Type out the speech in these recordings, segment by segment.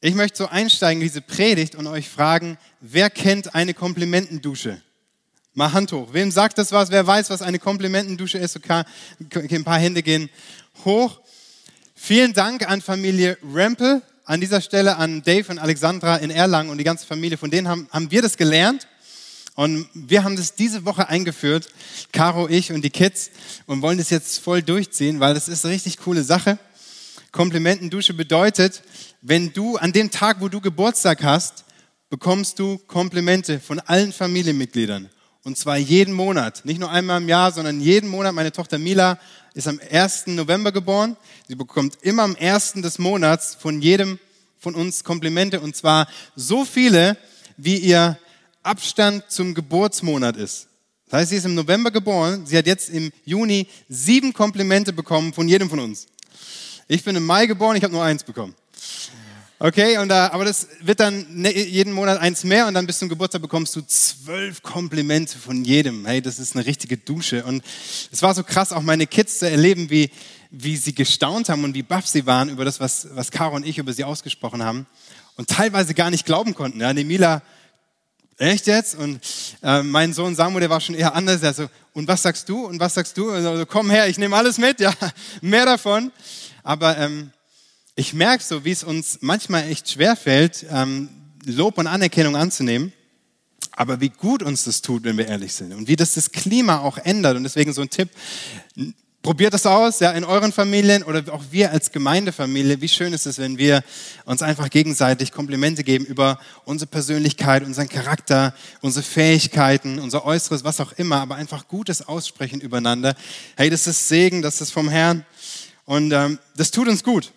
Ich möchte so einsteigen in diese Predigt und euch fragen, wer kennt eine Komplimentendusche? Mal Hand hoch. Wem sagt das was? Wer weiß, was eine Komplimentendusche ist? Okay, ein paar Hände gehen hoch. Vielen Dank an Familie Rempel. An dieser Stelle an Dave und Alexandra in Erlangen und die ganze Familie. Von denen haben, haben wir das gelernt. Und wir haben das diese Woche eingeführt, Caro, ich und die Kids, und wollen das jetzt voll durchziehen, weil das ist eine richtig coole Sache. Komplimentendusche bedeutet, wenn du an dem Tag, wo du Geburtstag hast, bekommst du Komplimente von allen Familienmitgliedern. Und zwar jeden Monat. Nicht nur einmal im Jahr, sondern jeden Monat. Meine Tochter Mila ist am 1. November geboren. Sie bekommt immer am 1. des Monats von jedem von uns Komplimente. Und zwar so viele, wie ihr Abstand zum Geburtsmonat ist. Das heißt, sie ist im November geboren. Sie hat jetzt im Juni sieben Komplimente bekommen von jedem von uns. Ich bin im Mai geboren, ich habe nur eins bekommen. Okay, und, da, aber das wird dann ne, jeden Monat eins mehr und dann bis zum Geburtstag bekommst du zwölf Komplimente von jedem. Hey, das ist eine richtige Dusche. Und es war so krass, auch meine Kids zu erleben, wie, wie sie gestaunt haben und wie baff sie waren über das, was, was Caro und ich über sie ausgesprochen haben. Und teilweise gar nicht glauben konnten. Ja, Nemila, echt jetzt? Und äh, mein Sohn Samuel, der war schon eher anders. Er so, und was sagst du? Und was sagst du? Also, komm her, ich nehme alles mit. Ja, mehr davon. Aber ähm, ich merke so, wie es uns manchmal echt schwer fällt, ähm, Lob und Anerkennung anzunehmen. Aber wie gut uns das tut, wenn wir ehrlich sind. Und wie das das Klima auch ändert. Und deswegen so ein Tipp, Probiert das aus, ja, in euren Familien oder auch wir als Gemeindefamilie. Wie schön ist es, wenn wir uns einfach gegenseitig Komplimente geben über unsere Persönlichkeit, unseren Charakter, unsere Fähigkeiten, unser Äußeres, was auch immer, aber einfach Gutes aussprechen übereinander. Hey, das ist Segen, das ist vom Herrn. Und ähm, das tut uns gut.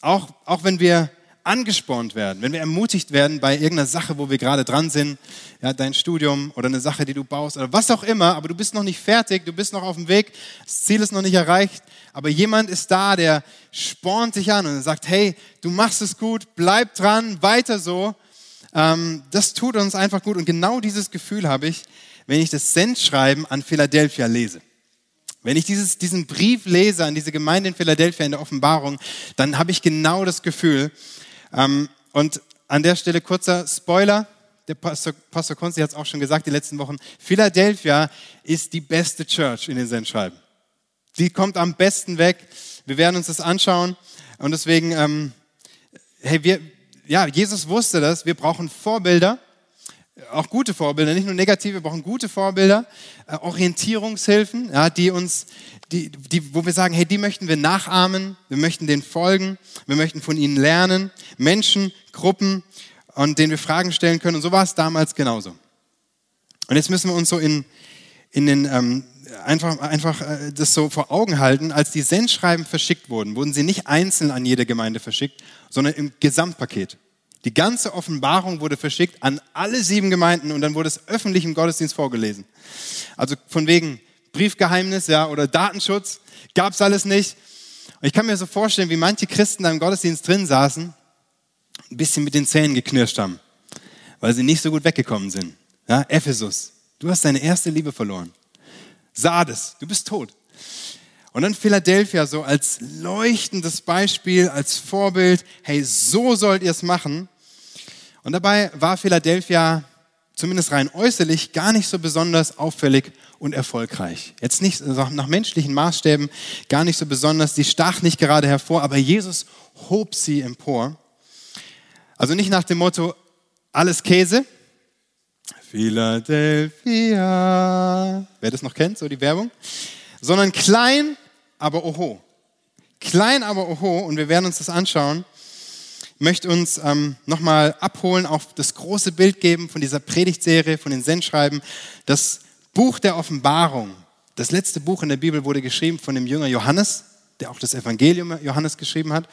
Auch, auch wenn wir angespornt werden, wenn wir ermutigt werden bei irgendeiner Sache, wo wir gerade dran sind, ja, dein Studium oder eine Sache, die du baust oder was auch immer, aber du bist noch nicht fertig, du bist noch auf dem Weg, das Ziel ist noch nicht erreicht, aber jemand ist da, der spornt dich an und sagt, hey, du machst es gut, bleib dran, weiter so. Ähm, das tut uns einfach gut und genau dieses Gefühl habe ich, wenn ich das Sendschreiben an Philadelphia lese. Wenn ich dieses, diesen Brief lese an diese Gemeinde in Philadelphia in der Offenbarung, dann habe ich genau das Gefühl. Ähm, und an der Stelle kurzer Spoiler. Der Pastor, Pastor Konzi hat es auch schon gesagt die letzten Wochen. Philadelphia ist die beste Church in den Sendschreiben. Die kommt am besten weg. Wir werden uns das anschauen. Und deswegen, ähm, hey, wir, ja, Jesus wusste das. Wir brauchen Vorbilder auch gute Vorbilder, nicht nur negative, wir brauchen gute Vorbilder, äh, Orientierungshilfen, ja, die uns, die, die, wo wir sagen, hey, die möchten wir nachahmen, wir möchten denen folgen, wir möchten von ihnen lernen, Menschen, Gruppen, und denen wir Fragen stellen können. Und so war es damals genauso. Und jetzt müssen wir uns so in, in den, ähm, einfach, einfach äh, das so vor Augen halten, als die Sendschreiben verschickt wurden, wurden sie nicht einzeln an jede Gemeinde verschickt, sondern im Gesamtpaket. Die ganze Offenbarung wurde verschickt an alle sieben Gemeinden und dann wurde es öffentlich im Gottesdienst vorgelesen. Also von wegen Briefgeheimnis ja, oder Datenschutz gab es alles nicht. Und ich kann mir so vorstellen, wie manche Christen da im Gottesdienst drin saßen, ein bisschen mit den Zähnen geknirscht haben, weil sie nicht so gut weggekommen sind. Ja, Ephesus, du hast deine erste Liebe verloren. Sardes, du bist tot. Und dann Philadelphia so als leuchtendes Beispiel, als Vorbild, hey, so sollt ihr es machen. Und dabei war Philadelphia zumindest rein äußerlich gar nicht so besonders auffällig und erfolgreich. Jetzt nicht nach menschlichen Maßstäben gar nicht so besonders, die stach nicht gerade hervor, aber Jesus hob sie empor. Also nicht nach dem Motto, alles Käse. Philadelphia. Wer das noch kennt, so die Werbung. Sondern klein, aber oho. Klein, aber oho. Und wir werden uns das anschauen möchte uns ähm, nochmal abholen, auf das große Bild geben von dieser Predigtserie, von den Sendschreiben. Das Buch der Offenbarung, das letzte Buch in der Bibel wurde geschrieben von dem Jünger Johannes, der auch das Evangelium Johannes geschrieben hat,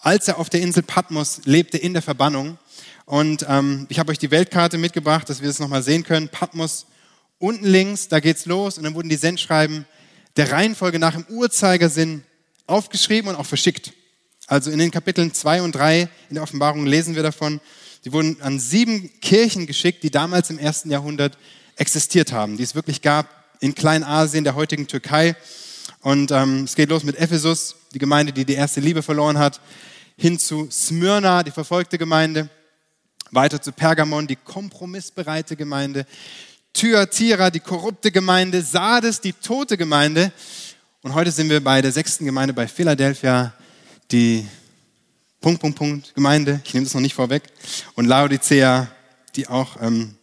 als er auf der Insel Patmos lebte in der Verbannung. Und ähm, ich habe euch die Weltkarte mitgebracht, dass wir das nochmal sehen können. Patmos unten links, da geht's los und dann wurden die Sendschreiben der Reihenfolge nach im Uhrzeigersinn aufgeschrieben und auch verschickt. Also in den Kapiteln 2 und 3 in der Offenbarung lesen wir davon, die wurden an sieben Kirchen geschickt, die damals im ersten Jahrhundert existiert haben, die es wirklich gab in Kleinasien, der heutigen Türkei. Und ähm, es geht los mit Ephesus, die Gemeinde, die die erste Liebe verloren hat. hin zu Smyrna, die verfolgte Gemeinde, weiter zu Pergamon, die kompromissbereite Gemeinde, Thyatira, die korrupte Gemeinde, Sardes, die tote Gemeinde. Und heute sind wir bei der sechsten Gemeinde bei Philadelphia, die Punkt, Punkt, Punkt Gemeinde. Ich nehme das noch nicht vorweg. Und Laodicea, die auch ähm,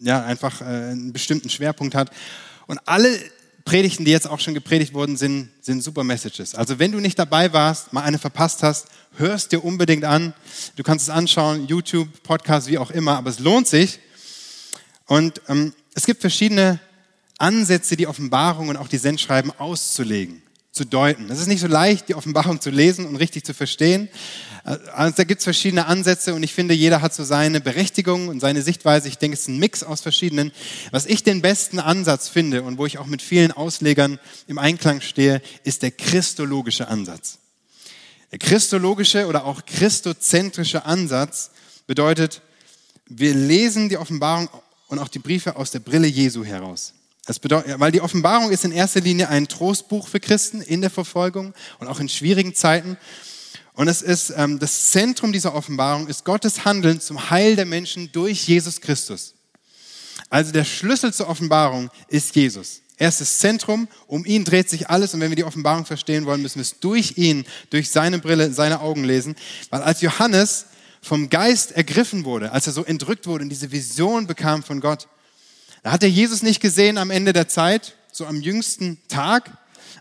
ja, einfach äh, einen bestimmten Schwerpunkt hat. Und alle Predigten, die jetzt auch schon gepredigt wurden, sind, sind super Messages. Also wenn du nicht dabei warst, mal eine verpasst hast, hörst dir unbedingt an. Du kannst es anschauen, YouTube, Podcast, wie auch immer, aber es lohnt sich. Und ähm, es gibt verschiedene Ansätze, die Offenbarung und auch die Sendschreiben auszulegen, zu deuten. Es ist nicht so leicht, die Offenbarung zu lesen und richtig zu verstehen. Also da gibt es verschiedene Ansätze und ich finde, jeder hat so seine Berechtigung und seine Sichtweise. Ich denke, es ist ein Mix aus verschiedenen. Was ich den besten Ansatz finde und wo ich auch mit vielen Auslegern im Einklang stehe, ist der christologische Ansatz. Der christologische oder auch christozentrische Ansatz bedeutet, wir lesen die Offenbarung und auch die Briefe aus der Brille Jesu heraus. Das bedeutet, weil die Offenbarung ist in erster Linie ein Trostbuch für Christen in der Verfolgung und auch in schwierigen Zeiten. Und es ist ähm, das Zentrum dieser Offenbarung ist Gottes Handeln zum Heil der Menschen durch Jesus Christus. Also der Schlüssel zur Offenbarung ist Jesus. Er ist das Zentrum, um ihn dreht sich alles und wenn wir die Offenbarung verstehen wollen, müssen wir es durch ihn, durch seine Brille, seine Augen lesen. Weil als Johannes vom Geist ergriffen wurde, als er so entrückt wurde und diese Vision bekam von Gott, da hat er Jesus nicht gesehen am Ende der Zeit, so am jüngsten Tag,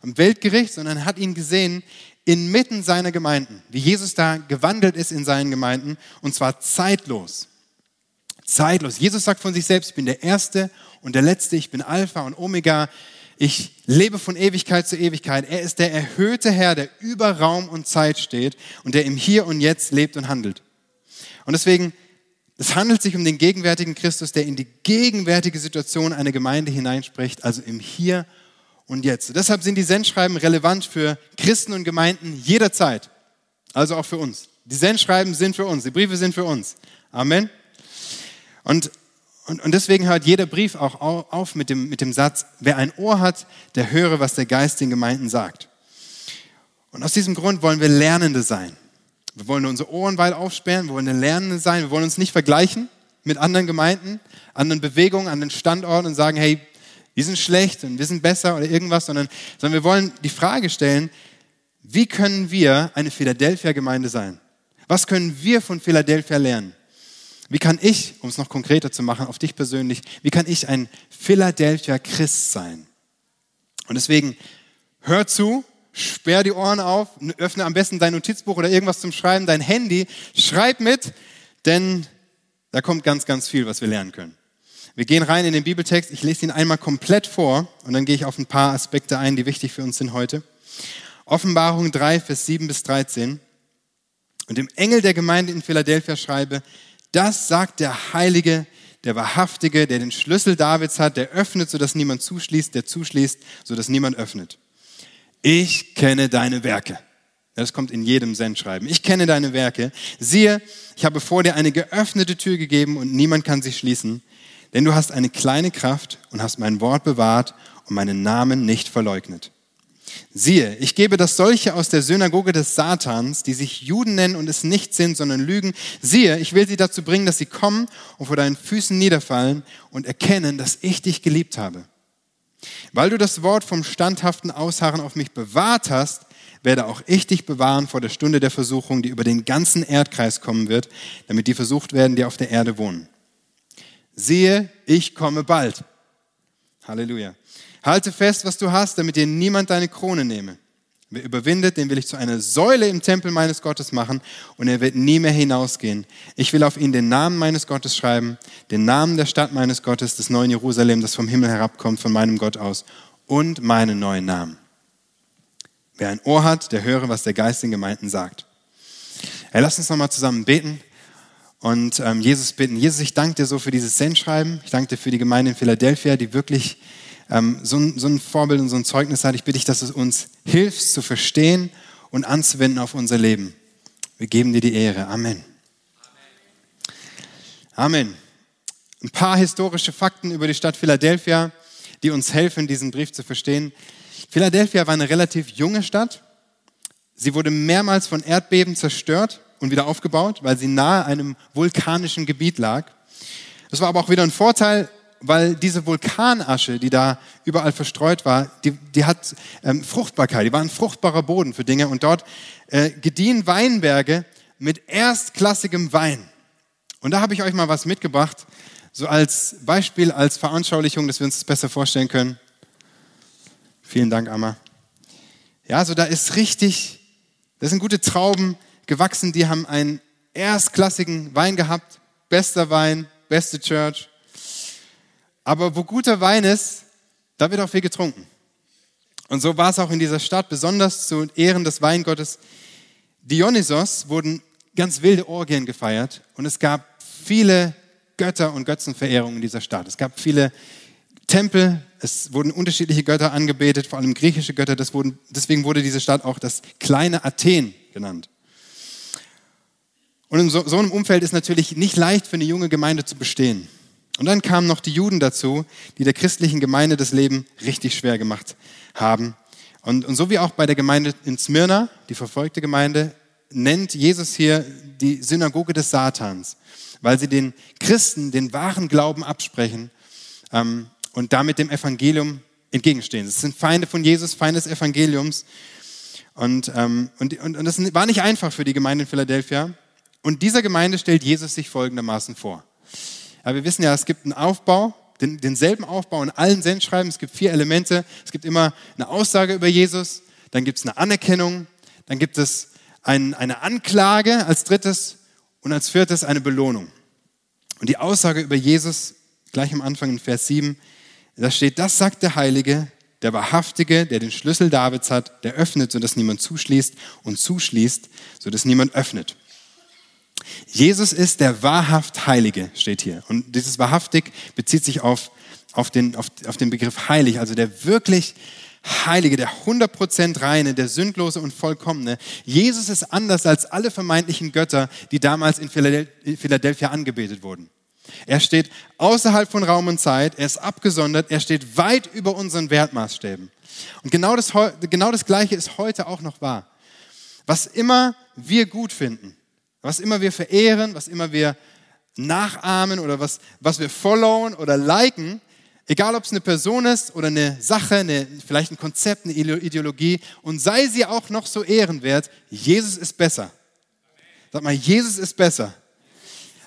am Weltgericht, sondern hat ihn gesehen inmitten seiner Gemeinden, wie Jesus da gewandelt ist in seinen Gemeinden und zwar zeitlos. Zeitlos. Jesus sagt von sich selbst, ich bin der Erste und der Letzte, ich bin Alpha und Omega. Ich lebe von Ewigkeit zu Ewigkeit. Er ist der erhöhte Herr, der über Raum und Zeit steht und der im Hier und Jetzt lebt und handelt. Und deswegen, es handelt sich um den gegenwärtigen Christus, der in die gegenwärtige Situation einer Gemeinde hineinspricht, also im Hier und Jetzt. Deshalb sind die Sendschreiben relevant für Christen und Gemeinden jederzeit. Also auch für uns. Die Sendschreiben sind für uns, die Briefe sind für uns. Amen. Und und, und deswegen hört jeder Brief auch auf mit dem, mit dem Satz, wer ein Ohr hat, der höre, was der Geist den Gemeinden sagt. Und aus diesem Grund wollen wir Lernende sein. Wir wollen unsere Ohren weit aufsperren, wir wollen Lernende sein, wir wollen uns nicht vergleichen mit anderen Gemeinden, anderen Bewegungen, anderen Standorten und sagen, hey, wir sind schlecht und wir sind besser oder irgendwas, sondern, sondern wir wollen die Frage stellen, wie können wir eine Philadelphia-Gemeinde sein? Was können wir von Philadelphia lernen? Wie kann ich, um es noch konkreter zu machen, auf dich persönlich, wie kann ich ein Philadelphia Christ sein? Und deswegen hör zu, sperr die Ohren auf, öffne am besten dein Notizbuch oder irgendwas zum Schreiben, dein Handy, schreib mit, denn da kommt ganz, ganz viel, was wir lernen können. Wir gehen rein in den Bibeltext, ich lese ihn einmal komplett vor und dann gehe ich auf ein paar Aspekte ein, die wichtig für uns sind heute. Offenbarung 3, Vers 7 bis 13. Und dem Engel der Gemeinde in Philadelphia schreibe, das sagt der Heilige, der Wahrhaftige, der den Schlüssel Davids hat, der öffnet, sodass niemand zuschließt, der zuschließt, sodass niemand öffnet. Ich kenne deine Werke. Das kommt in jedem Sendschreiben. Ich kenne deine Werke. Siehe, ich habe vor dir eine geöffnete Tür gegeben und niemand kann sie schließen. Denn du hast eine kleine Kraft und hast mein Wort bewahrt und meinen Namen nicht verleugnet. Siehe, ich gebe das solche aus der Synagoge des Satans, die sich Juden nennen und es nicht sind, sondern lügen. Siehe, ich will sie dazu bringen, dass sie kommen und vor deinen Füßen niederfallen und erkennen, dass ich dich geliebt habe. Weil du das Wort vom standhaften Ausharren auf mich bewahrt hast, werde auch ich dich bewahren vor der Stunde der Versuchung, die über den ganzen Erdkreis kommen wird, damit die versucht werden, die auf der Erde wohnen. Siehe, ich komme bald. Halleluja. Halte fest, was du hast, damit dir niemand deine Krone nehme. Wer überwindet, den will ich zu einer Säule im Tempel meines Gottes machen und er wird nie mehr hinausgehen. Ich will auf ihn den Namen meines Gottes schreiben, den Namen der Stadt meines Gottes, des neuen Jerusalem, das vom Himmel herabkommt, von meinem Gott aus und meinen neuen Namen. Wer ein Ohr hat, der höre, was der Geist den Gemeinden sagt. Hey, lass uns nochmal zusammen beten und ähm, Jesus bitten. Jesus, ich danke dir so für dieses Sendschreiben. Ich danke dir für die Gemeinde in Philadelphia, die wirklich ähm, so, ein, so ein Vorbild und so ein Zeugnis hat. Ich bitte dich, dass du uns hilfst zu verstehen und anzuwenden auf unser Leben. Wir geben dir die Ehre. Amen. Amen. Ein paar historische Fakten über die Stadt Philadelphia, die uns helfen, diesen Brief zu verstehen. Philadelphia war eine relativ junge Stadt. Sie wurde mehrmals von Erdbeben zerstört und wieder aufgebaut, weil sie nahe einem vulkanischen Gebiet lag. Das war aber auch wieder ein Vorteil, weil diese Vulkanasche, die da überall verstreut war, die, die hat ähm, Fruchtbarkeit, die war ein fruchtbarer Boden für Dinge und dort äh, gediehen Weinberge mit erstklassigem Wein. Und da habe ich euch mal was mitgebracht, so als Beispiel, als Veranschaulichung, dass wir uns das besser vorstellen können. Vielen Dank, Amma. Ja, so da ist richtig, das sind gute Trauben gewachsen, die haben einen erstklassigen Wein gehabt, bester Wein, beste Church. Aber wo guter Wein ist, da wird auch viel getrunken. Und so war es auch in dieser Stadt, besonders zu Ehren des Weingottes Dionysos wurden ganz wilde Orgien gefeiert und es gab viele Götter- und Götzenverehrungen in dieser Stadt. Es gab viele Tempel, es wurden unterschiedliche Götter angebetet, vor allem griechische Götter. Wurden, deswegen wurde diese Stadt auch das kleine Athen genannt. Und in so, so einem Umfeld ist natürlich nicht leicht für eine junge Gemeinde zu bestehen. Und dann kamen noch die Juden dazu, die der christlichen Gemeinde das Leben richtig schwer gemacht haben. Und, und so wie auch bei der Gemeinde in Smyrna, die verfolgte Gemeinde, nennt Jesus hier die Synagoge des Satans, weil sie den Christen den wahren Glauben absprechen ähm, und damit dem Evangelium entgegenstehen. Es sind Feinde von Jesus, Feinde des Evangeliums. Und, ähm, und, und, und das war nicht einfach für die Gemeinde in Philadelphia. Und dieser Gemeinde stellt Jesus sich folgendermaßen vor. Aber wir wissen ja, es gibt einen Aufbau, den, denselben Aufbau in allen Sendschreiben. Es gibt vier Elemente. Es gibt immer eine Aussage über Jesus, dann gibt es eine Anerkennung, dann gibt es ein, eine Anklage als drittes und als viertes eine Belohnung. Und die Aussage über Jesus, gleich am Anfang in Vers 7, da steht, das sagt der Heilige, der Wahrhaftige, der den Schlüssel Davids hat, der öffnet, sodass niemand zuschließt und zuschließt, sodass niemand öffnet. Jesus ist der wahrhaft Heilige, steht hier. Und dieses wahrhaftig bezieht sich auf, auf, den, auf, auf den Begriff heilig, also der wirklich Heilige, der 100% reine, der sündlose und vollkommene. Jesus ist anders als alle vermeintlichen Götter, die damals in Philadelphia angebetet wurden. Er steht außerhalb von Raum und Zeit, er ist abgesondert, er steht weit über unseren Wertmaßstäben. Und genau das, genau das Gleiche ist heute auch noch wahr. Was immer wir gut finden, was immer wir verehren, was immer wir nachahmen oder was, was wir followen oder liken, egal ob es eine Person ist oder eine Sache, eine, vielleicht ein Konzept, eine Ideologie, und sei sie auch noch so ehrenwert, Jesus ist besser. Sag mal, Jesus ist besser.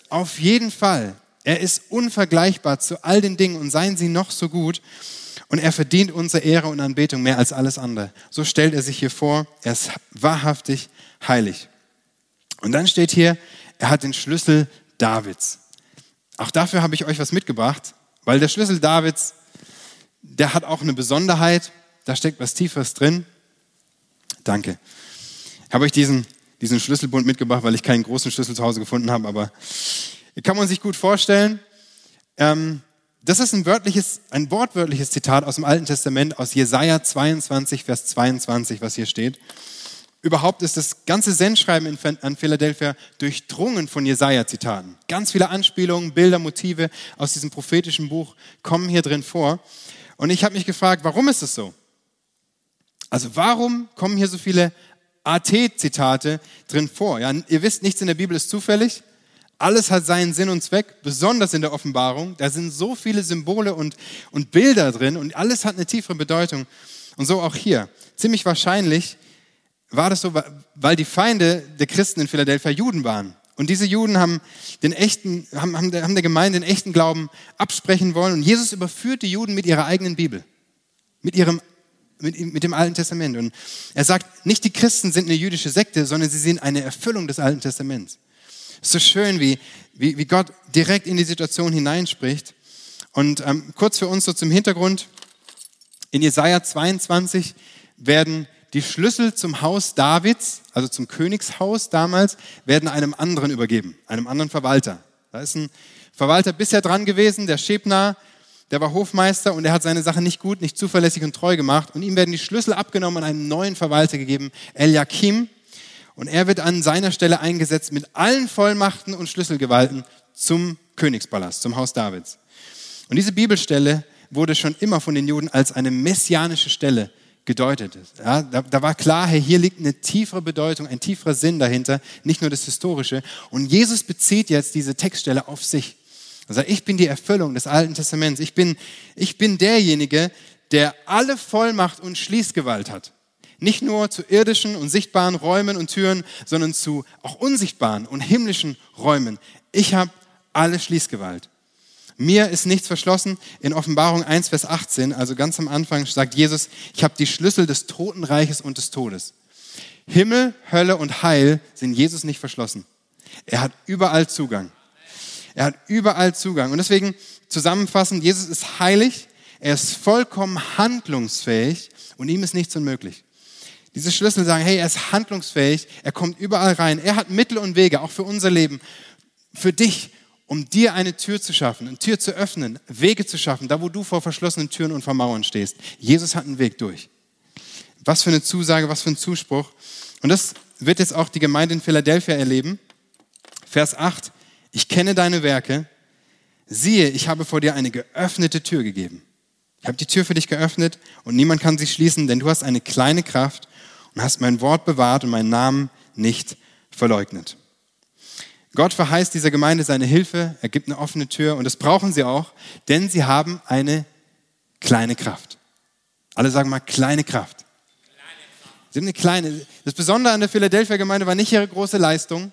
Auf jeden Fall. Er ist unvergleichbar zu all den Dingen und seien sie noch so gut. Und er verdient unsere Ehre und Anbetung mehr als alles andere. So stellt er sich hier vor. Er ist wahrhaftig heilig. Und dann steht hier, er hat den Schlüssel Davids. Auch dafür habe ich euch was mitgebracht, weil der Schlüssel Davids, der hat auch eine Besonderheit. Da steckt was Tieferes drin. Danke. Ich habe euch diesen, diesen Schlüsselbund mitgebracht, weil ich keinen großen Schlüssel zu Hause gefunden habe, aber kann man sich gut vorstellen. Ähm, das ist ein, wörtliches, ein wortwörtliches Zitat aus dem Alten Testament, aus Jesaja 22, Vers 22, was hier steht. Überhaupt ist das ganze Sendschreiben an Philadelphia durchdrungen von Jesaja-Zitaten. Ganz viele Anspielungen, Bilder, Motive aus diesem prophetischen Buch kommen hier drin vor. Und ich habe mich gefragt, warum ist es so? Also warum kommen hier so viele AT-Zitate drin vor? Ja, ihr wisst, nichts in der Bibel ist zufällig. Alles hat seinen Sinn und Zweck, besonders in der Offenbarung. Da sind so viele Symbole und, und Bilder drin und alles hat eine tiefere Bedeutung. Und so auch hier. Ziemlich wahrscheinlich war das so, weil die Feinde der Christen in Philadelphia Juden waren. Und diese Juden haben, den echten, haben, haben, der, haben der Gemeinde den echten Glauben absprechen wollen. Und Jesus überführt die Juden mit ihrer eigenen Bibel, mit, ihrem, mit, mit dem Alten Testament. Und er sagt, nicht die Christen sind eine jüdische Sekte, sondern sie sind eine Erfüllung des Alten Testaments. So schön, wie, wie, wie Gott direkt in die Situation hineinspricht. Und ähm, kurz für uns so zum Hintergrund. In Jesaja 22 werden die Schlüssel zum Haus Davids, also zum Königshaus damals, werden einem anderen übergeben, einem anderen Verwalter. Da ist ein Verwalter bisher dran gewesen, der Schebner, der war Hofmeister und er hat seine Sache nicht gut, nicht zuverlässig und treu gemacht. Und ihm werden die Schlüssel abgenommen und einem neuen Verwalter gegeben, Eliakim. Und er wird an seiner Stelle eingesetzt mit allen Vollmachten und Schlüsselgewalten zum Königspalast, zum Haus Davids. Und diese Bibelstelle wurde schon immer von den Juden als eine messianische Stelle gedeutet ist. Ja, da, da war klar, hey, hier liegt eine tiefere Bedeutung, ein tieferer Sinn dahinter, nicht nur das Historische. Und Jesus bezieht jetzt diese Textstelle auf sich. Er sagt, ich bin die Erfüllung des Alten Testaments. Ich bin, ich bin derjenige, der alle Vollmacht und Schließgewalt hat. Nicht nur zu irdischen und sichtbaren Räumen und Türen, sondern zu auch unsichtbaren und himmlischen Räumen. Ich habe alle Schließgewalt. Mir ist nichts verschlossen. In Offenbarung 1, Vers 18, also ganz am Anfang, sagt Jesus, ich habe die Schlüssel des Totenreiches und des Todes. Himmel, Hölle und Heil sind Jesus nicht verschlossen. Er hat überall Zugang. Er hat überall Zugang. Und deswegen zusammenfassend, Jesus ist heilig, er ist vollkommen handlungsfähig und ihm ist nichts unmöglich. Diese Schlüssel sagen, hey, er ist handlungsfähig, er kommt überall rein, er hat Mittel und Wege, auch für unser Leben, für dich, um dir eine Tür zu schaffen, eine Tür zu öffnen, Wege zu schaffen, da wo du vor verschlossenen Türen und vor Mauern stehst. Jesus hat einen Weg durch. Was für eine Zusage, was für ein Zuspruch. Und das wird jetzt auch die Gemeinde in Philadelphia erleben. Vers 8, ich kenne deine Werke, siehe, ich habe vor dir eine geöffnete Tür gegeben. Ich habe die Tür für dich geöffnet und niemand kann sie schließen, denn du hast eine kleine Kraft und hast mein Wort bewahrt und meinen Namen nicht verleugnet. Gott verheißt dieser Gemeinde seine Hilfe, er gibt eine offene Tür und das brauchen sie auch, denn sie haben eine kleine Kraft. Alle sagen mal kleine Kraft. Sie haben eine kleine. Das Besondere an der Philadelphia Gemeinde war nicht ihre große Leistung.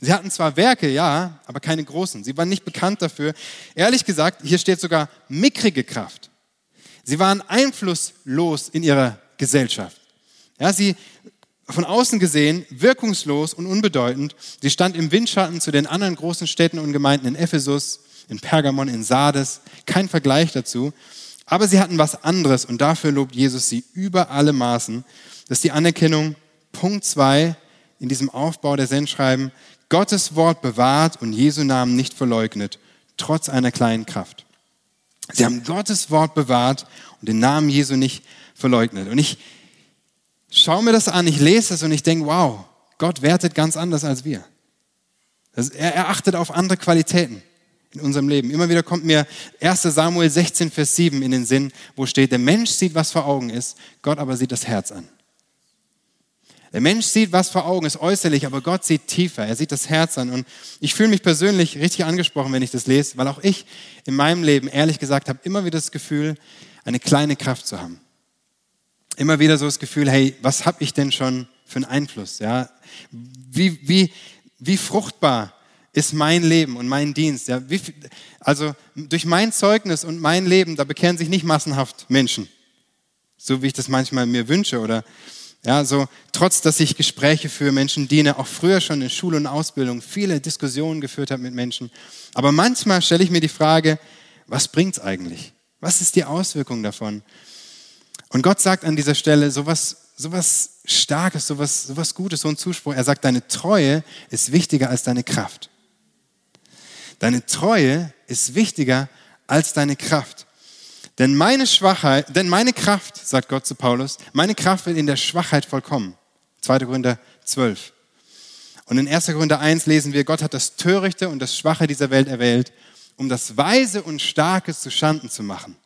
Sie hatten zwar Werke, ja, aber keine großen. Sie waren nicht bekannt dafür. Ehrlich gesagt, hier steht sogar mickrige Kraft. Sie waren einflusslos in ihrer Gesellschaft. Ja, sie von außen gesehen wirkungslos und unbedeutend. Sie stand im Windschatten zu den anderen großen Städten und Gemeinden in Ephesus, in Pergamon, in Sardes. Kein Vergleich dazu. Aber sie hatten was anderes und dafür lobt Jesus sie über alle Maßen. Das ist die Anerkennung. Punkt zwei in diesem Aufbau der Sendschreiben. Gottes Wort bewahrt und Jesu Namen nicht verleugnet, trotz einer kleinen Kraft. Sie haben Gottes Wort bewahrt und den Namen Jesu nicht verleugnet. Und ich schaue mir das an, ich lese es und ich denke, wow, Gott wertet ganz anders als wir. Er achtet auf andere Qualitäten in unserem Leben. Immer wieder kommt mir 1 Samuel 16, Vers 7 in den Sinn, wo steht, der Mensch sieht, was vor Augen ist, Gott aber sieht das Herz an. Der Mensch sieht, was vor Augen ist, äußerlich, aber Gott sieht tiefer. Er sieht das Herz an. Und ich fühle mich persönlich richtig angesprochen, wenn ich das lese, weil auch ich in meinem Leben, ehrlich gesagt, habe immer wieder das Gefühl, eine kleine Kraft zu haben. Immer wieder so das Gefühl, hey, was habe ich denn schon für einen Einfluss? Ja? Wie, wie, wie fruchtbar ist mein Leben und mein Dienst? Ja? Wie, also durch mein Zeugnis und mein Leben, da bekehren sich nicht massenhaft Menschen, so wie ich das manchmal mir wünsche oder ja, so trotz, dass ich Gespräche für Menschen diene, auch früher schon in Schule und Ausbildung viele Diskussionen geführt habe mit Menschen. Aber manchmal stelle ich mir die Frage, was bringt's eigentlich? Was ist die Auswirkung davon? Und Gott sagt an dieser Stelle sowas, sowas Starkes, sowas, sowas Gutes, so ein Zuspruch. Er sagt, deine Treue ist wichtiger als deine Kraft. Deine Treue ist wichtiger als deine Kraft. Denn meine Schwachheit, denn meine Kraft, sagt Gott zu Paulus, meine Kraft wird in der Schwachheit vollkommen. 2. Korinther 12. Und in 1. Korinther 1 lesen wir, Gott hat das Törichte und das Schwache dieser Welt erwählt, um das Weise und Starke zu Schanden zu machen.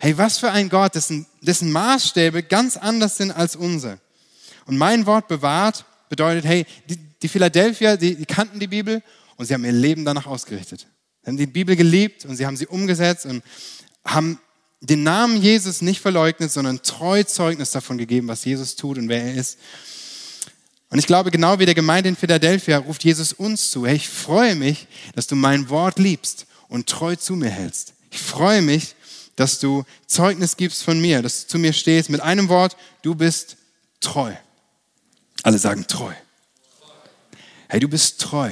Hey, was für ein Gott, dessen, dessen Maßstäbe ganz anders sind als unser. Und mein Wort bewahrt bedeutet, hey, die, die Philadelphia, die, die kannten die Bibel und sie haben ihr Leben danach ausgerichtet. Sie haben die Bibel geliebt und sie haben sie umgesetzt und haben den Namen Jesus nicht verleugnet, sondern treu Zeugnis davon gegeben, was Jesus tut und wer er ist. Und ich glaube, genau wie der Gemeinde in Philadelphia ruft Jesus uns zu. Hey, ich freue mich, dass du mein Wort liebst und treu zu mir hältst. Ich freue mich, dass du Zeugnis gibst von mir, dass du zu mir stehst. Mit einem Wort, du bist treu. Alle sagen treu. Hey, du bist treu.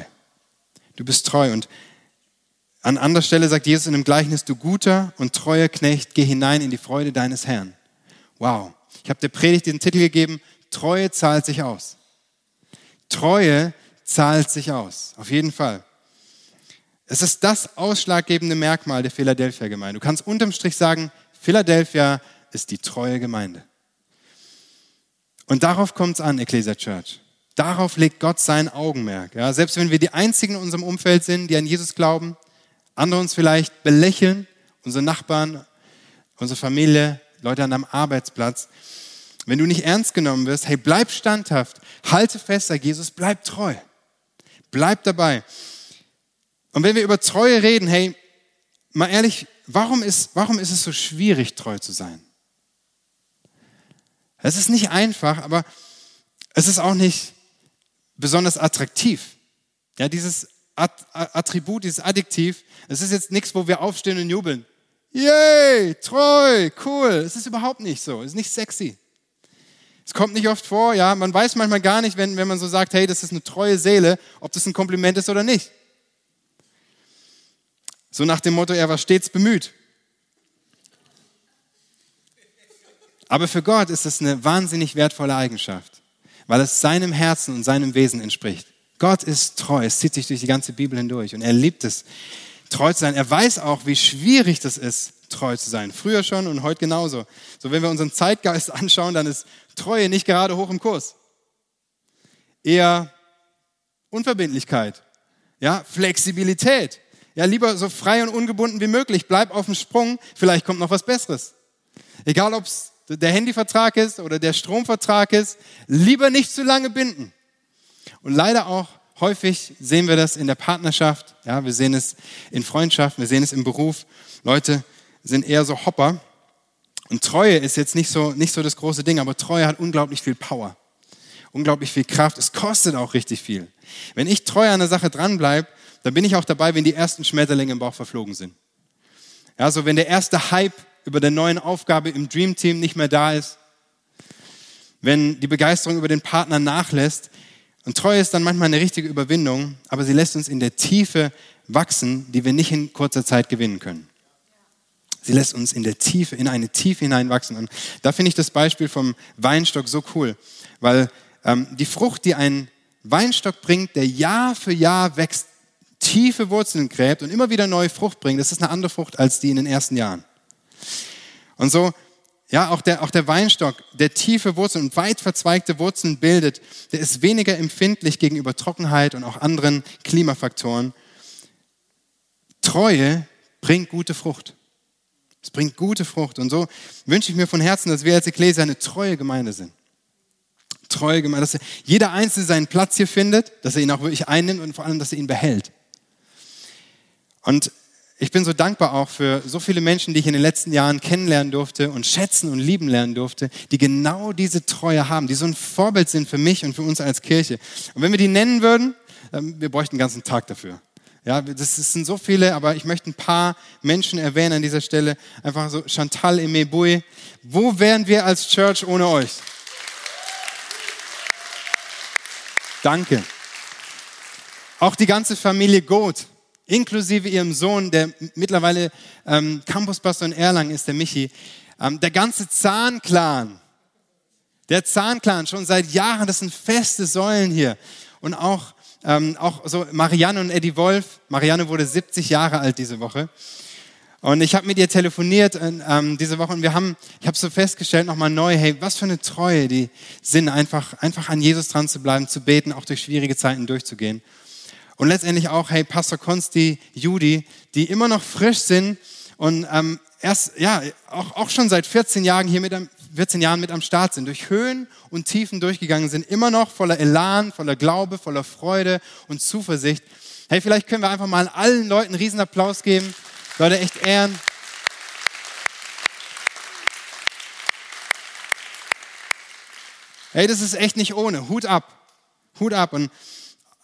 Du bist treu. Und an anderer Stelle sagt Jesus in dem Gleichnis, du guter und treuer Knecht, geh hinein in die Freude deines Herrn. Wow. Ich habe der Predigt den Titel gegeben, Treue zahlt sich aus. Treue zahlt sich aus. Auf jeden Fall. Es ist das ausschlaggebende Merkmal der Philadelphia-Gemeinde. Du kannst unterm Strich sagen, Philadelphia ist die treue Gemeinde. Und darauf kommt es an, Ecclesia Church. Darauf legt Gott sein Augenmerk. Ja, selbst wenn wir die Einzigen in unserem Umfeld sind, die an Jesus glauben, andere uns vielleicht belächeln, unsere Nachbarn, unsere Familie, Leute an deinem Arbeitsplatz. Wenn du nicht ernst genommen wirst, hey, bleib standhaft, halte fest, sag Jesus, bleib treu. Bleib dabei. Und wenn wir über Treue reden, hey, mal ehrlich, warum ist, warum ist es so schwierig, treu zu sein? Es ist nicht einfach, aber es ist auch nicht besonders attraktiv. Ja, dieses Attribut, dieses Adjektiv, es ist jetzt nichts, wo wir aufstehen und jubeln. Yay, treu, cool. Es ist überhaupt nicht so. Es ist nicht sexy. Es kommt nicht oft vor, ja. Man weiß manchmal gar nicht, wenn, wenn man so sagt, hey, das ist eine treue Seele, ob das ein Kompliment ist oder nicht. So nach dem Motto, er war stets bemüht. Aber für Gott ist es eine wahnsinnig wertvolle Eigenschaft, weil es seinem Herzen und seinem Wesen entspricht. Gott ist treu, es zieht sich durch die ganze Bibel hindurch und er liebt es, treu zu sein. Er weiß auch, wie schwierig das ist, treu zu sein. Früher schon und heute genauso. So, wenn wir unseren Zeitgeist anschauen, dann ist Treue nicht gerade hoch im Kurs. Eher Unverbindlichkeit, ja, Flexibilität. Ja, lieber so frei und ungebunden wie möglich. Bleib auf dem Sprung, vielleicht kommt noch was Besseres. Egal, ob es der Handyvertrag ist oder der Stromvertrag ist, lieber nicht zu lange binden. Und leider auch häufig sehen wir das in der Partnerschaft, ja, wir sehen es in Freundschaften, wir sehen es im Beruf. Leute sind eher so Hopper. Und Treue ist jetzt nicht so, nicht so das große Ding, aber Treue hat unglaublich viel Power, unglaublich viel Kraft. Es kostet auch richtig viel. Wenn ich treu an der Sache dranbleibe, dann bin ich auch dabei, wenn die ersten Schmetterlinge im Bauch verflogen sind. Ja, so wenn der erste Hype über der neuen Aufgabe im Dream Team nicht mehr da ist, wenn die Begeisterung über den Partner nachlässt. Und Treue ist dann manchmal eine richtige Überwindung, aber sie lässt uns in der Tiefe wachsen, die wir nicht in kurzer Zeit gewinnen können. Sie lässt uns in der Tiefe, in eine Tiefe hineinwachsen. Und da finde ich das Beispiel vom Weinstock so cool, weil ähm, die Frucht, die ein Weinstock bringt, der Jahr für Jahr wächst, tiefe Wurzeln gräbt und immer wieder neue Frucht bringt, das ist eine andere Frucht als die in den ersten Jahren. Und so, ja, auch der, auch der Weinstock, der tiefe Wurzeln und weit verzweigte Wurzeln bildet, der ist weniger empfindlich gegenüber Trockenheit und auch anderen Klimafaktoren. Treue bringt gute Frucht. Es bringt gute Frucht. Und so wünsche ich mir von Herzen, dass wir als Ekklesia eine treue Gemeinde sind. Treue Gemeinde, dass jeder Einzelne seinen Platz hier findet, dass er ihn auch wirklich einnimmt und vor allem, dass er ihn behält. Und ich bin so dankbar auch für so viele Menschen, die ich in den letzten Jahren kennenlernen durfte und schätzen und lieben lernen durfte, die genau diese Treue haben, die so ein Vorbild sind für mich und für uns als Kirche. Und wenn wir die nennen würden, ähm, wir bräuchten einen ganzen Tag dafür. Ja, das sind so viele, aber ich möchte ein paar Menschen erwähnen an dieser Stelle. Einfach so Chantal Emebui. Wo wären wir als Church ohne euch? Danke. Auch die ganze Familie Goth inklusive ihrem Sohn, der mittlerweile ähm, Campuspastor in Erlangen ist, der Michi, ähm, der ganze Zahnclan, der Zahnclan schon seit Jahren, das sind feste Säulen hier. Und auch, ähm, auch so Marianne und Eddie Wolf. Marianne wurde 70 Jahre alt diese Woche. Und ich habe mit ihr telefoniert ähm, diese Woche und wir haben, ich habe so festgestellt nochmal neu, hey, was für eine Treue die sind, einfach, einfach an Jesus dran zu bleiben, zu beten, auch durch schwierige Zeiten durchzugehen. Und letztendlich auch, hey, Pastor Konsti, Judy, die immer noch frisch sind und ähm, erst, ja, auch, auch schon seit 14 Jahren hier mit am, 14 Jahren mit am Start sind, durch Höhen und Tiefen durchgegangen sind, immer noch voller Elan, voller Glaube, voller Freude und Zuversicht. Hey, vielleicht können wir einfach mal allen Leuten einen riesen Applaus geben. Leute, echt ehren. Hey, das ist echt nicht ohne. Hut ab. Hut ab. Und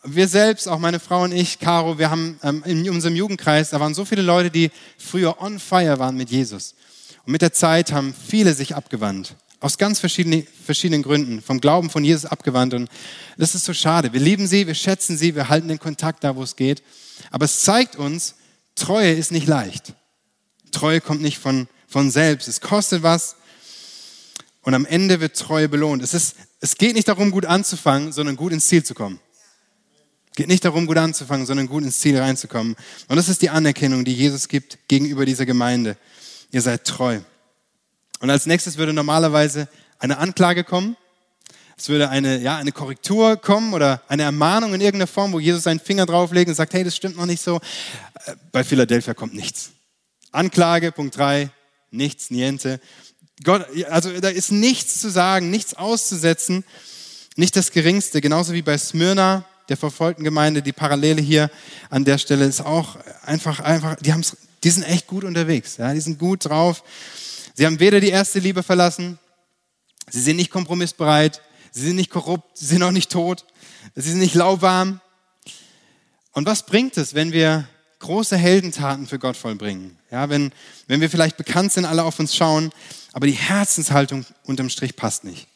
wir selbst, auch meine Frau und ich, Caro, wir haben ähm, in unserem Jugendkreis, da waren so viele Leute, die früher on fire waren mit Jesus. Und mit der Zeit haben viele sich abgewandt. Aus ganz verschiedenen, verschiedenen Gründen. Vom Glauben von Jesus abgewandt. Und das ist so schade. Wir lieben sie, wir schätzen sie, wir halten den Kontakt da, wo es geht. Aber es zeigt uns, Treue ist nicht leicht. Treue kommt nicht von, von selbst. Es kostet was. Und am Ende wird Treue belohnt. Es, ist, es geht nicht darum, gut anzufangen, sondern gut ins Ziel zu kommen. Geht nicht darum, gut anzufangen, sondern gut ins Ziel reinzukommen. Und das ist die Anerkennung, die Jesus gibt gegenüber dieser Gemeinde. Ihr seid treu. Und als nächstes würde normalerweise eine Anklage kommen. Es würde eine, ja, eine Korrektur kommen oder eine Ermahnung in irgendeiner Form, wo Jesus seinen Finger drauflegt und sagt, hey, das stimmt noch nicht so. Äh, bei Philadelphia kommt nichts. Anklage, Punkt drei, nichts, niente. Gott, also da ist nichts zu sagen, nichts auszusetzen, nicht das Geringste. Genauso wie bei Smyrna, der verfolgten Gemeinde, die Parallele hier an der Stelle ist auch einfach, einfach, die haben's, die sind echt gut unterwegs, ja, die sind gut drauf. Sie haben weder die erste Liebe verlassen, sie sind nicht kompromissbereit, sie sind nicht korrupt, sie sind auch nicht tot, sie sind nicht lauwarm. Und was bringt es, wenn wir große Heldentaten für Gott vollbringen? Ja, wenn, wenn wir vielleicht bekannt sind, alle auf uns schauen, aber die Herzenshaltung unterm Strich passt nicht.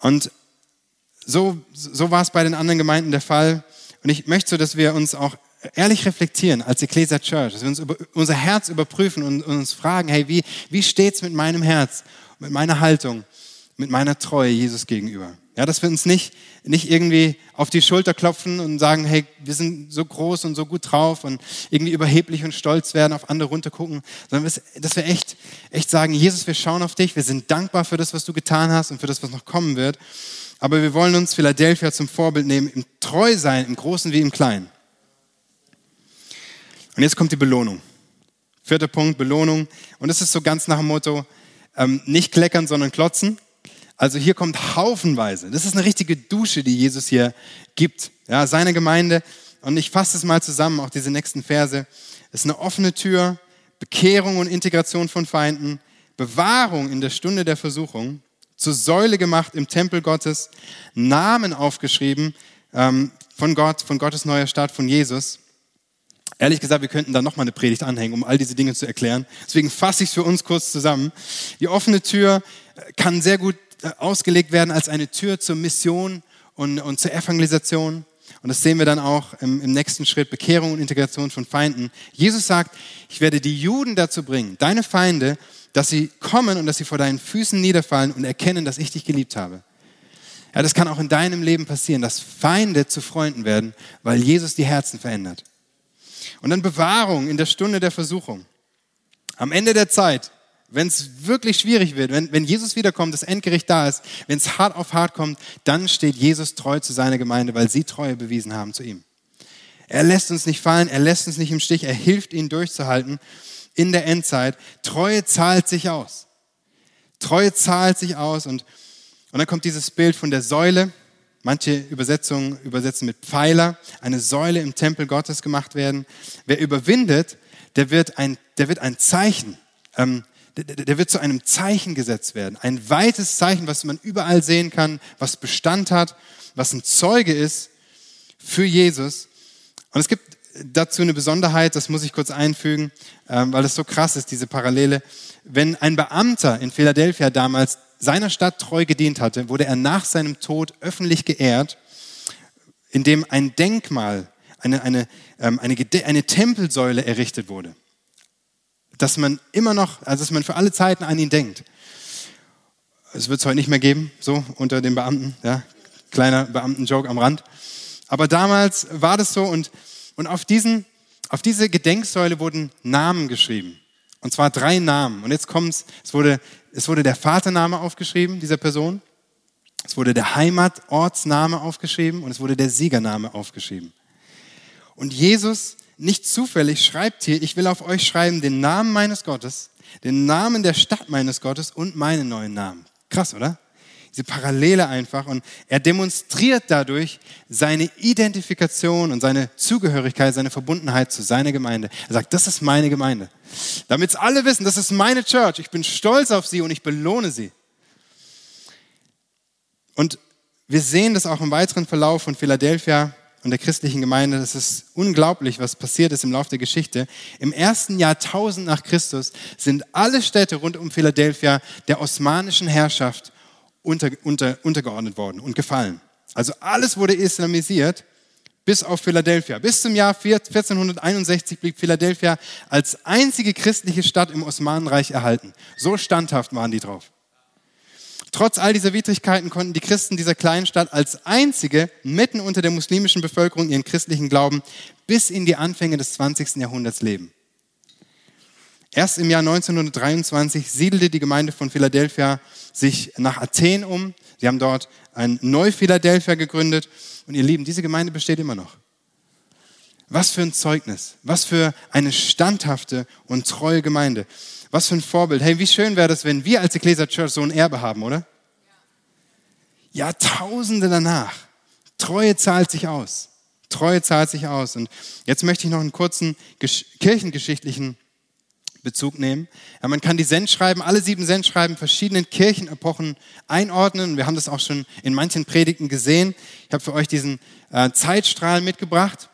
Und so, so war es bei den anderen Gemeinden der Fall. Und ich möchte dass wir uns auch ehrlich reflektieren als Ecclesia Church, dass wir uns über, unser Herz überprüfen und, und uns fragen, hey, wie, wie steht's mit meinem Herz, mit meiner Haltung, mit meiner Treue Jesus gegenüber? Ja, dass wir uns nicht, nicht irgendwie auf die Schulter klopfen und sagen, hey, wir sind so groß und so gut drauf und irgendwie überheblich und stolz werden, auf andere runtergucken, sondern dass wir echt, echt sagen, Jesus, wir schauen auf dich, wir sind dankbar für das, was du getan hast und für das, was noch kommen wird. Aber wir wollen uns Philadelphia zum Vorbild nehmen, im Treu sein, im Großen wie im Kleinen. Und jetzt kommt die Belohnung. Vierter Punkt, Belohnung. Und das ist so ganz nach dem Motto, ähm, nicht kleckern, sondern klotzen. Also hier kommt haufenweise. Das ist eine richtige Dusche, die Jesus hier gibt. Ja, seine Gemeinde. Und ich fasse es mal zusammen, auch diese nächsten Verse. Es ist eine offene Tür, Bekehrung und Integration von Feinden, Bewahrung in der Stunde der Versuchung, zur Säule gemacht im Tempel Gottes, Namen aufgeschrieben ähm, von Gott, von Gottes neuer Stadt, von Jesus. Ehrlich gesagt, wir könnten da nochmal eine Predigt anhängen, um all diese Dinge zu erklären. Deswegen fasse ich es für uns kurz zusammen. Die offene Tür kann sehr gut äh, ausgelegt werden als eine Tür zur Mission und, und zur Evangelisation. Und das sehen wir dann auch im, im, nächsten Schritt, Bekehrung und Integration von Feinden. Jesus sagt, ich werde die Juden dazu bringen, deine Feinde, dass sie kommen und dass sie vor deinen Füßen niederfallen und erkennen, dass ich dich geliebt habe. Ja, das kann auch in deinem Leben passieren, dass Feinde zu Freunden werden, weil Jesus die Herzen verändert. Und dann Bewahrung in der Stunde der Versuchung. Am Ende der Zeit wenn es wirklich schwierig wird, wenn, wenn Jesus wiederkommt, das Endgericht da ist, wenn es hart auf hart kommt, dann steht Jesus treu zu seiner Gemeinde, weil sie Treue bewiesen haben zu ihm. Er lässt uns nicht fallen, er lässt uns nicht im Stich, er hilft ihnen durchzuhalten in der Endzeit. Treue zahlt sich aus. Treue zahlt sich aus und, und dann kommt dieses Bild von der Säule. Manche Übersetzungen übersetzen mit Pfeiler, eine Säule im Tempel Gottes gemacht werden. Wer überwindet, der wird ein, der wird ein Zeichen ähm, der wird zu einem Zeichen gesetzt werden. Ein weites Zeichen, was man überall sehen kann, was Bestand hat, was ein Zeuge ist für Jesus. Und es gibt dazu eine Besonderheit, das muss ich kurz einfügen, ähm, weil es so krass ist, diese Parallele. Wenn ein Beamter in Philadelphia damals seiner Stadt treu gedient hatte, wurde er nach seinem Tod öffentlich geehrt, indem ein Denkmal, eine, eine, ähm, eine, eine Tempelsäule errichtet wurde dass man immer noch, also dass man für alle Zeiten an ihn denkt. Es wird es heute nicht mehr geben, so unter den Beamten, ja, kleiner Beamtenjoke am Rand. Aber damals war das so und, und auf, diesen, auf diese Gedenksäule wurden Namen geschrieben. Und zwar drei Namen. Und jetzt kommt's, es wurde, es wurde der Vatername aufgeschrieben, dieser Person. Es wurde der Heimatortsname aufgeschrieben und es wurde der Siegername aufgeschrieben. Und Jesus nicht zufällig schreibt hier, ich will auf euch schreiben den Namen meines Gottes, den Namen der Stadt meines Gottes und meinen neuen Namen. Krass, oder? Diese Parallele einfach. Und er demonstriert dadurch seine Identifikation und seine Zugehörigkeit, seine Verbundenheit zu seiner Gemeinde. Er sagt, das ist meine Gemeinde. Damit es alle wissen, das ist meine Church. Ich bin stolz auf sie und ich belohne sie. Und wir sehen das auch im weiteren Verlauf von Philadelphia und der christlichen Gemeinde. Das ist unglaublich, was passiert ist im Laufe der Geschichte. Im ersten Jahrtausend nach Christus sind alle Städte rund um Philadelphia der osmanischen Herrschaft unter, unter, untergeordnet worden und gefallen. Also alles wurde islamisiert, bis auf Philadelphia. Bis zum Jahr 1461 blieb Philadelphia als einzige christliche Stadt im Osmanenreich erhalten. So standhaft waren die drauf. Trotz all dieser Widrigkeiten konnten die Christen dieser kleinen Stadt als einzige mitten unter der muslimischen Bevölkerung ihren christlichen Glauben bis in die Anfänge des 20. Jahrhunderts leben. Erst im Jahr 1923 siedelte die Gemeinde von Philadelphia sich nach Athen um. Sie haben dort ein Neu-Philadelphia gegründet. Und ihr Lieben, diese Gemeinde besteht immer noch. Was für ein Zeugnis, was für eine standhafte und treue Gemeinde, was für ein Vorbild. Hey, wie schön wäre das, wenn wir als Ecclesia Church so ein Erbe haben, oder? Jahrtausende danach. Treue zahlt sich aus. Treue zahlt sich aus. Und jetzt möchte ich noch einen kurzen kirchengeschichtlichen Bezug nehmen. Ja, man kann die Sendschreiben, alle sieben Sendschreiben verschiedenen Kirchenepochen einordnen. Wir haben das auch schon in manchen Predigten gesehen. Ich habe für euch diesen äh, Zeitstrahl mitgebracht.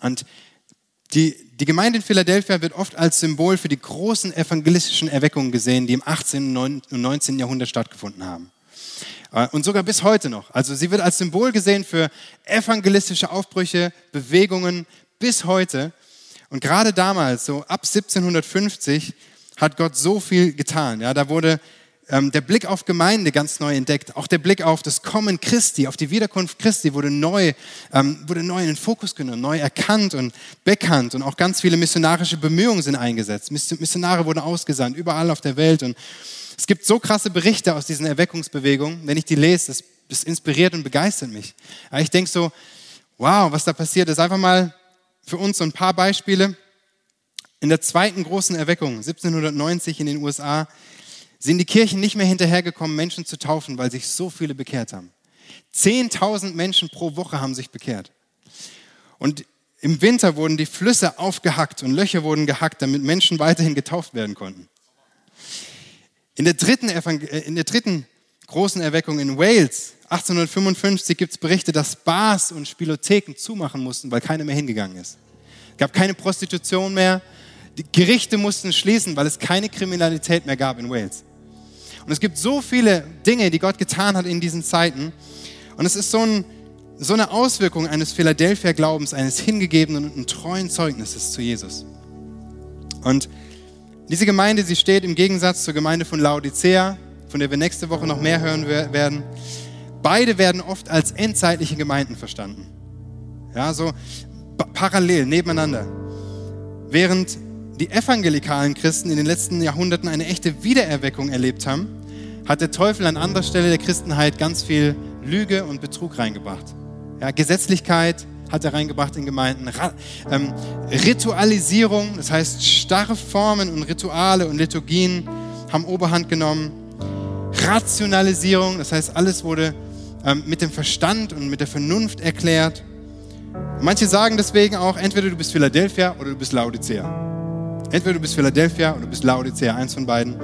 Und die, die Gemeinde in Philadelphia wird oft als Symbol für die großen evangelistischen Erweckungen gesehen, die im 18. und 19. Jahrhundert stattgefunden haben. Äh, und sogar bis heute noch. Also sie wird als Symbol gesehen für evangelistische Aufbrüche, Bewegungen bis heute. Und gerade damals, so ab 1750, hat Gott so viel getan. Ja, da wurde ähm, der Blick auf Gemeinde ganz neu entdeckt. Auch der Blick auf das Kommen Christi, auf die Wiederkunft Christi wurde neu, ähm, wurde neu in den Fokus genommen, neu erkannt und bekannt. Und auch ganz viele missionarische Bemühungen sind eingesetzt. Missionare wurden ausgesandt, überall auf der Welt. Und es gibt so krasse Berichte aus diesen Erweckungsbewegungen. Wenn ich die lese, das, das inspiriert und begeistert mich. Aber ich denke so, wow, was da passiert ist. Einfach mal für uns so ein paar Beispiele. In der zweiten großen Erweckung, 1790 in den USA, sind die Kirchen nicht mehr hinterhergekommen, Menschen zu taufen, weil sich so viele bekehrt haben. Zehntausend Menschen pro Woche haben sich bekehrt. Und im Winter wurden die Flüsse aufgehackt und Löcher wurden gehackt, damit Menschen weiterhin getauft werden konnten. In der dritten, äh, in der dritten großen Erweckung in Wales, 1855, gibt es Berichte, dass Bars und Spielotheken zumachen mussten, weil keiner mehr hingegangen ist. Es gab keine Prostitution mehr. Die Gerichte mussten schließen, weil es keine Kriminalität mehr gab in Wales. Und es gibt so viele Dinge, die Gott getan hat in diesen Zeiten. Und es ist so, ein, so eine Auswirkung eines Philadelphia-Glaubens, eines hingegebenen und treuen Zeugnisses zu Jesus. Und diese Gemeinde, sie steht im Gegensatz zur Gemeinde von Laodicea, von der wir nächste Woche noch mehr hören werden. Beide werden oft als endzeitliche Gemeinden verstanden. Ja, so parallel, nebeneinander. Während die evangelikalen Christen in den letzten Jahrhunderten eine echte Wiedererweckung erlebt haben, hat der Teufel an anderer Stelle der Christenheit ganz viel Lüge und Betrug reingebracht. Ja, Gesetzlichkeit hat er reingebracht in Gemeinden. Ra ähm, Ritualisierung, das heißt starre Formen und Rituale und Liturgien haben Oberhand genommen. Rationalisierung, das heißt alles wurde ähm, mit dem Verstand und mit der Vernunft erklärt. Manche sagen deswegen auch, entweder du bist Philadelphia oder du bist Laodicea. Entweder du bist Philadelphia oder du bist Laodicea, eins von beiden.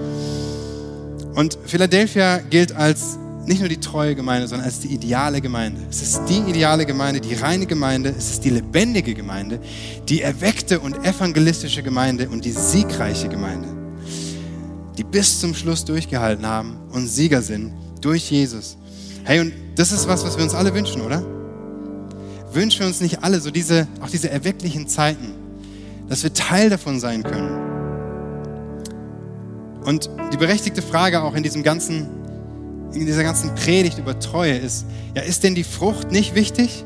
Und Philadelphia gilt als nicht nur die treue Gemeinde, sondern als die ideale Gemeinde. Es ist die ideale Gemeinde, die reine Gemeinde, es ist die lebendige Gemeinde, die erweckte und evangelistische Gemeinde und die siegreiche Gemeinde, die bis zum Schluss durchgehalten haben und Sieger sind durch Jesus. Hey, und das ist was, was wir uns alle wünschen, oder? Wünschen wir uns nicht alle so diese, auch diese erwecklichen Zeiten, dass wir Teil davon sein können. Und die berechtigte Frage auch in diesem ganzen, in dieser ganzen Predigt über Treue ist, ja, ist denn die Frucht nicht wichtig?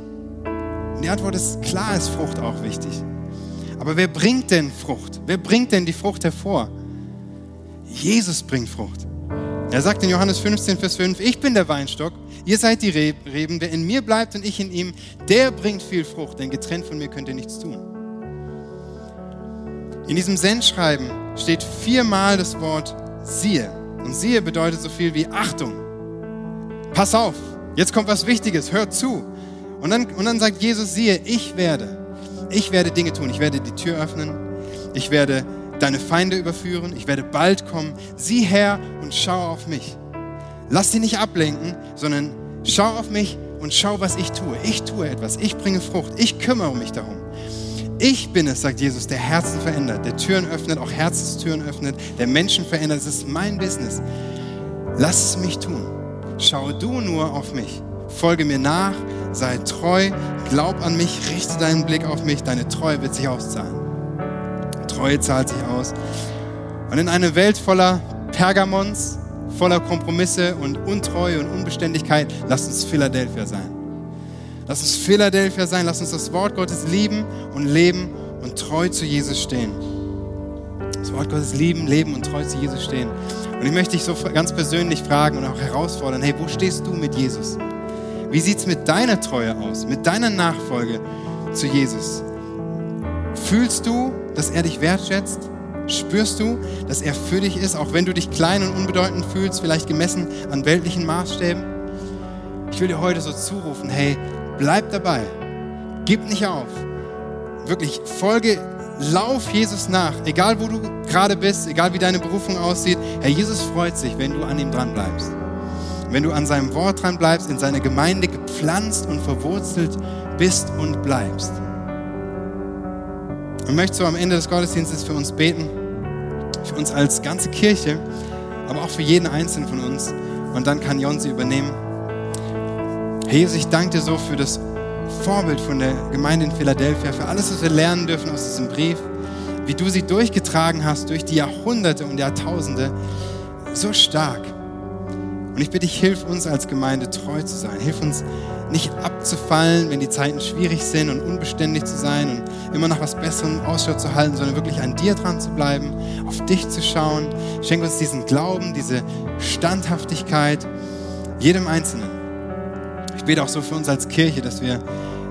Und die Antwort ist, klar ist Frucht auch wichtig. Aber wer bringt denn Frucht? Wer bringt denn die Frucht hervor? Jesus bringt Frucht. Er sagt in Johannes 15, Vers 5, ich bin der Weinstock, ihr seid die Reben, wer in mir bleibt und ich in ihm, der bringt viel Frucht, denn getrennt von mir könnt ihr nichts tun. In diesem Sendschreiben steht viermal das Wort siehe. Und siehe bedeutet so viel wie Achtung. Pass auf, jetzt kommt was Wichtiges, hört zu. Und dann, und dann sagt Jesus, siehe, ich werde, ich werde Dinge tun, ich werde die Tür öffnen, ich werde deine Feinde überführen, ich werde bald kommen. Sieh her und schau auf mich. Lass dich nicht ablenken, sondern schau auf mich und schau, was ich tue. Ich tue etwas, ich bringe Frucht, ich kümmere mich darum. Ich bin es, sagt Jesus, der Herzen verändert, der Türen öffnet, auch Herzenstüren öffnet, der Menschen verändert. Es ist mein Business. Lass es mich tun. Schau du nur auf mich. Folge mir nach, sei treu, glaub an mich, richte deinen Blick auf mich, deine Treue wird sich auszahlen. Treue zahlt sich aus. Und in einer Welt voller Pergamons, voller Kompromisse und Untreue und Unbeständigkeit, lasst uns Philadelphia sein. Lass uns Philadelphia sein, lass uns das Wort Gottes lieben und leben und treu zu Jesus stehen. Das Wort Gottes lieben, leben und treu zu Jesus stehen. Und ich möchte dich so ganz persönlich fragen und auch herausfordern, hey, wo stehst du mit Jesus? Wie sieht es mit deiner Treue aus, mit deiner Nachfolge zu Jesus? Fühlst du, dass er dich wertschätzt? Spürst du, dass er für dich ist, auch wenn du dich klein und unbedeutend fühlst, vielleicht gemessen an weltlichen Maßstäben? Ich will dir heute so zurufen, hey, bleib dabei, gib nicht auf. Wirklich, folge, lauf Jesus nach, egal wo du gerade bist, egal wie deine Berufung aussieht. Herr Jesus freut sich, wenn du an ihm dran bleibst. Wenn du an seinem Wort dran bleibst, in seine Gemeinde gepflanzt und verwurzelt bist und bleibst. Und möchte so am Ende des Gottesdienstes für uns beten, für uns als ganze Kirche, aber auch für jeden Einzelnen von uns. Und dann kann Jon sie übernehmen. Herr Jesus, ich danke dir so für das Vorbild von der Gemeinde in Philadelphia, für alles, was wir lernen dürfen aus diesem Brief, wie du sie durchgetragen hast durch die Jahrhunderte und Jahrtausende. So stark. Und ich bitte dich, hilf uns als Gemeinde treu zu sein. Hilf uns nicht abzufallen, wenn die Zeiten schwierig sind und unbeständig zu sein und immer nach was Besserem Ausschau zu halten, sondern wirklich an dir dran zu bleiben, auf dich zu schauen. Schenk uns diesen Glauben, diese Standhaftigkeit, jedem Einzelnen. Ich bete auch so für uns als Kirche, dass wir,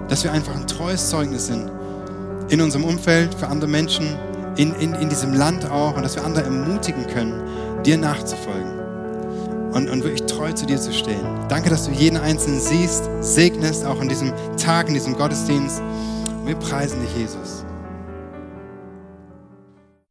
dass wir einfach ein treues Zeugnis sind in unserem Umfeld, für andere Menschen, in, in, in diesem Land auch und dass wir andere ermutigen können, dir nachzufolgen und, und wirklich treu zu dir zu stehen. Danke, dass du jeden Einzelnen siehst, segnest, auch in diesem Tag, in diesem Gottesdienst. wir preisen dich, Jesus.